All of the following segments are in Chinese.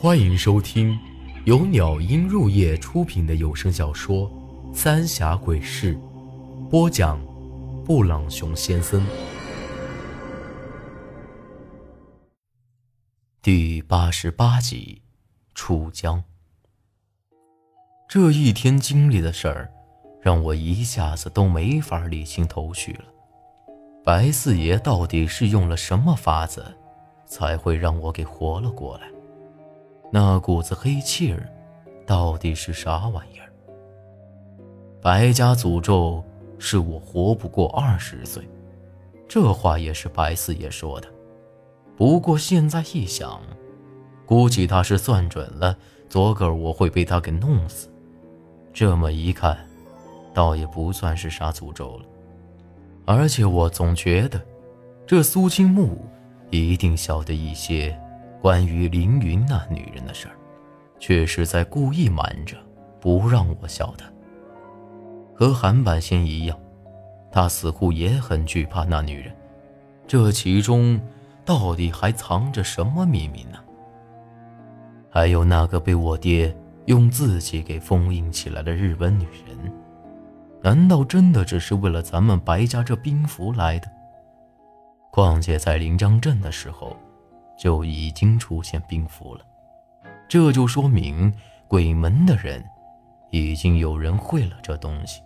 欢迎收听由鸟音入夜出品的有声小说《三峡鬼事》，播讲：布朗熊先生。第八十八集，楚江。这一天经历的事儿，让我一下子都没法理清头绪了。白四爷到底是用了什么法子，才会让我给活了过来？那股子黑气儿，到底是啥玩意儿？白家诅咒是我活不过二十岁，这话也是白四爷说的。不过现在一想，估计他是算准了昨个我会被他给弄死。这么一看，倒也不算是啥诅咒了。而且我总觉得，这苏青木一定晓得一些关于凌云那女人的事儿，却是在故意瞒着，不让我晓得。和韩半仙一样，他似乎也很惧怕那女人。这其中到底还藏着什么秘密呢？还有那个被我爹用自己给封印起来的日本女人。难道真的只是为了咱们白家这兵符来的？况且在临江镇的时候，就已经出现兵符了，这就说明鬼门的人已经有人会了这东西。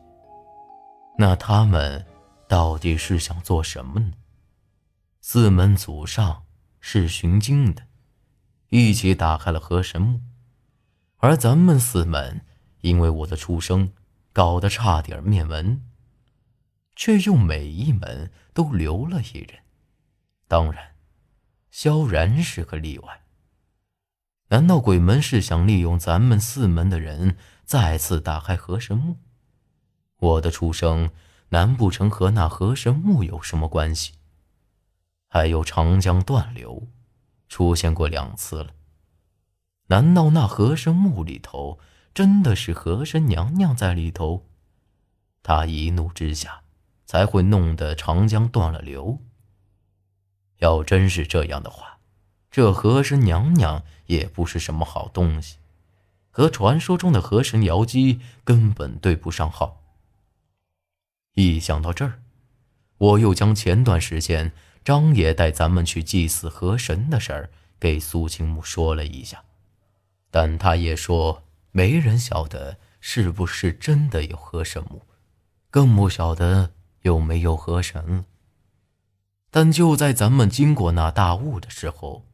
那他们到底是想做什么呢？四门祖上是寻经的，一起打开了河神墓，而咱们四门因为我的出生。搞得差点灭门，却又每一门都留了一人。当然，萧然是个例外。难道鬼门是想利用咱们四门的人再次打开河神墓？我的出生难不成和那河神墓有什么关系？还有长江断流，出现过两次了。难道那河神墓里头？真的是河神娘娘在里头，他一怒之下才会弄得长江断了流。要真是这样的话，这河神娘娘也不是什么好东西，和传说中的河神瑶姬根本对不上号。一想到这儿，我又将前段时间张爷带咱们去祭祀河神的事儿给苏青木说了一下，但他也说。没人晓得是不是真的有河神墓，更不晓得有没有河神了。但就在咱们经过那大雾的时候，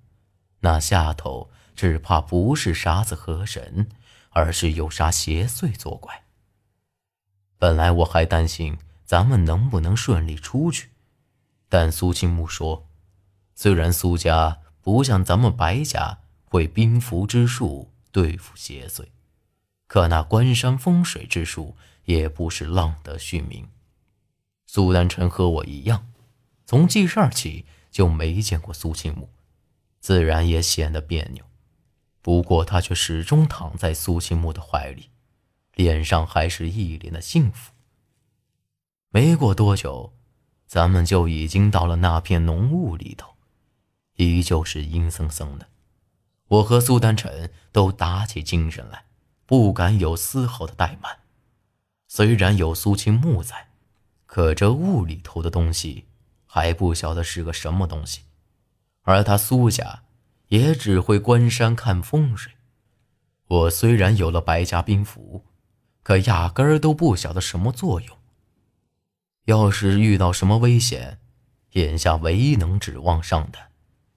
那下头只怕不是啥子河神，而是有啥邪祟作怪。本来我还担心咱们能不能顺利出去，但苏青木说，虽然苏家不像咱们白家会兵符之术对付邪祟。可那关山风水之术也不是浪得虚名。苏丹臣和我一样，从记事儿起就没见过苏清木，自然也显得别扭。不过他却始终躺在苏清木的怀里，脸上还是一脸的幸福。没过多久，咱们就已经到了那片浓雾里头，依旧是阴森森的。我和苏丹臣都打起精神来。不敢有丝毫的怠慢。虽然有苏青木在，可这雾里头的东西还不晓得是个什么东西。而他苏家也只会观山看风水。我虽然有了白家兵符，可压根儿都不晓得什么作用。要是遇到什么危险，眼下唯一能指望上的，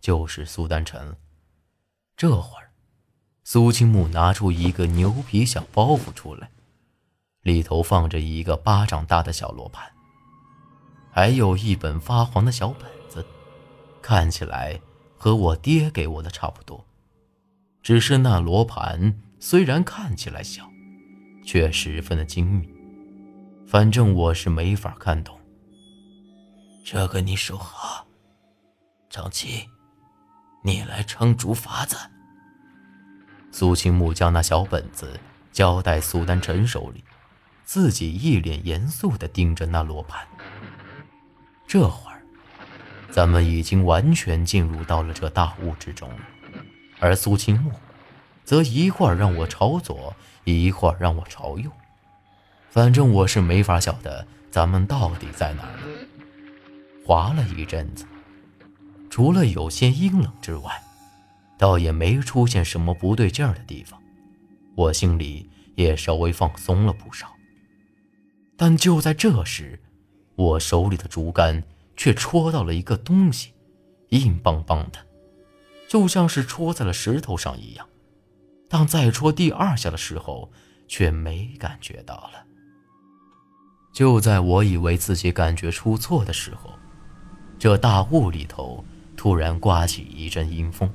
就是苏丹臣了。这会儿。苏青木拿出一个牛皮小包袱出来，里头放着一个巴掌大的小罗盘，还有一本发黄的小本子，看起来和我爹给我的差不多。只是那罗盘虽然看起来小，却十分的精密，反正我是没法看懂。这个你收好，长期，你来撑竹筏子。苏青木将那小本子交在苏丹臣手里，自己一脸严肃地盯着那罗盘。这会儿，咱们已经完全进入到了这大雾之中，而苏青木则一会儿让我朝左，一会儿让我朝右，反正我是没法晓得咱们到底在哪儿。滑了一阵子，除了有些阴冷之外，倒也没出现什么不对劲儿的地方，我心里也稍微放松了不少。但就在这时，我手里的竹竿却戳到了一个东西，硬邦邦的，就像是戳在了石头上一样。当再戳第二下的时候，却没感觉到了。就在我以为自己感觉出错的时候，这大雾里头突然刮起一阵阴风。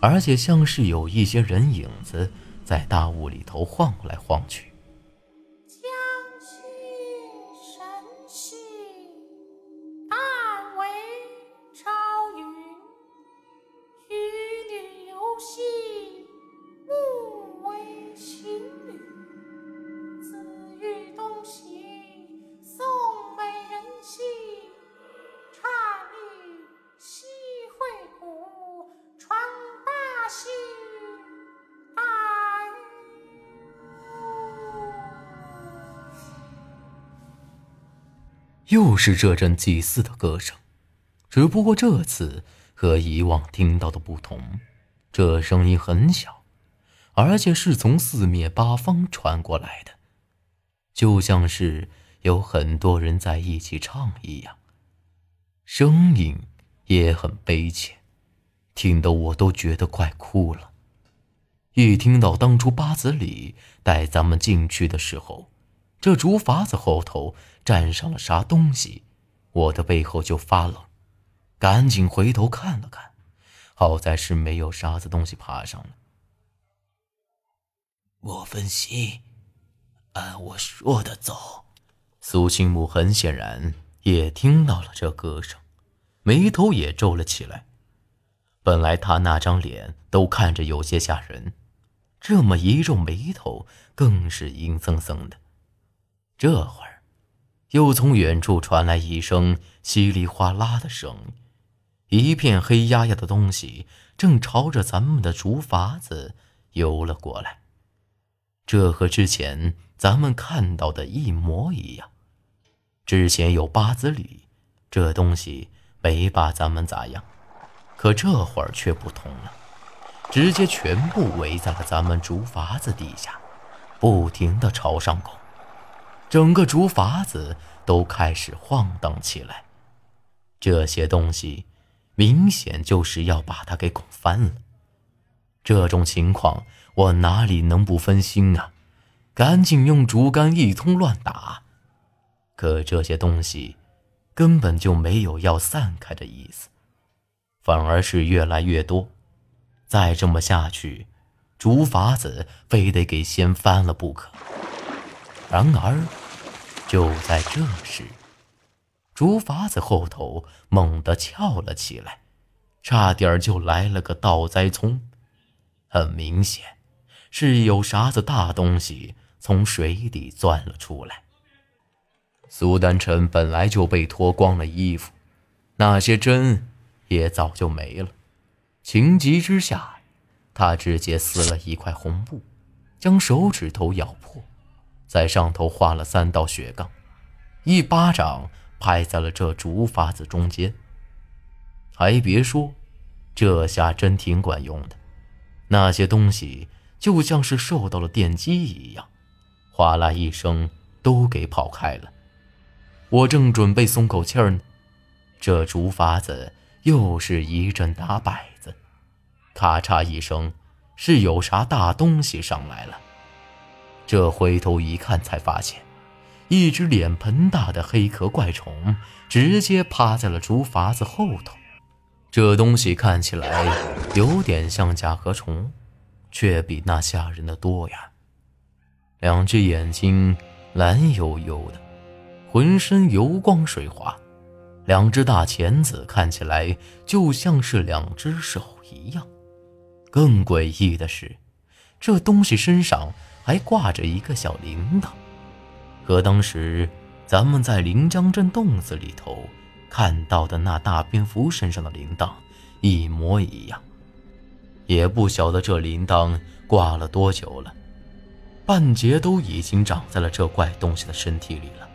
而且像是有一些人影子在大雾里头晃来晃去。又是这阵祭祀的歌声，只不过这次和以往听到的不同，这声音很小，而且是从四面八方传过来的，就像是有很多人在一起唱一样，声音也很悲切，听得我都觉得快哭了。一听到当初八子里带咱们进去的时候。这竹筏子后头站上了啥东西，我的背后就发冷，赶紧回头看了看，好在是没有啥子东西爬上了。莫分心，按我说的走。苏青木很显然也听到了这歌声，眉头也皱了起来。本来他那张脸都看着有些吓人，这么一皱眉头，更是阴森森的。这会儿，又从远处传来一声稀里哗啦的声音，一片黑压压的东西正朝着咱们的竹筏子游了过来。这和之前咱们看到的一模一样。之前有八子里，这东西没把咱们咋样，可这会儿却不同了，直接全部围在了咱们竹筏子底下，不停的朝上拱。整个竹筏子都开始晃荡起来，这些东西明显就是要把它给拱翻了。这种情况，我哪里能不分心啊？赶紧用竹竿一通乱打。可这些东西根本就没有要散开的意思，反而是越来越多。再这么下去，竹筏子非得给掀翻了不可。然而。就在这时，竹筏子后头猛地翘了起来，差点就来了个倒栽葱。很明显，是有啥子大东西从水底钻了出来。苏丹臣本来就被脱光了衣服，那些针也早就没了。情急之下，他直接撕了一块红布，将手指头咬破。在上头画了三道血杠，一巴掌拍在了这竹筏子中间。还别说，这下真挺管用的。那些东西就像是受到了电击一样，哗啦一声都给跑开了。我正准备松口气儿呢，这竹筏子又是一阵打摆子，咔嚓一声，是有啥大东西上来了。这回头一看，才发现，一只脸盆大的黑壳怪虫直接趴在了竹筏子后头。这东西看起来有点像甲壳虫，却比那吓人的多呀！两只眼睛蓝黝黝的，浑身油光水滑，两只大钳子看起来就像是两只手一样。更诡异的是，这东西身上……还挂着一个小铃铛，和当时咱们在临江镇洞子里头看到的那大蝙蝠身上的铃铛一模一样。也不晓得这铃铛挂了多久了，半截都已经长在了这怪东西的身体里了。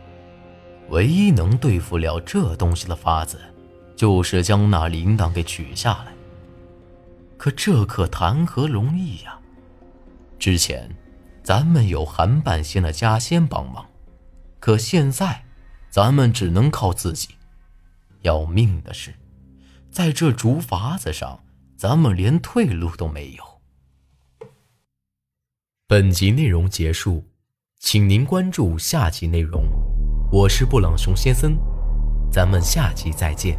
唯一能对付了这东西的法子，就是将那铃铛给取下来。可这可谈何容易呀！之前，咱们有韩半仙的家仙帮忙，可现在，咱们只能靠自己。要命的是，在这竹筏子上，咱们连退路都没有。本集内容结束，请您关注下集内容。我是布朗熊先生，咱们下集再见。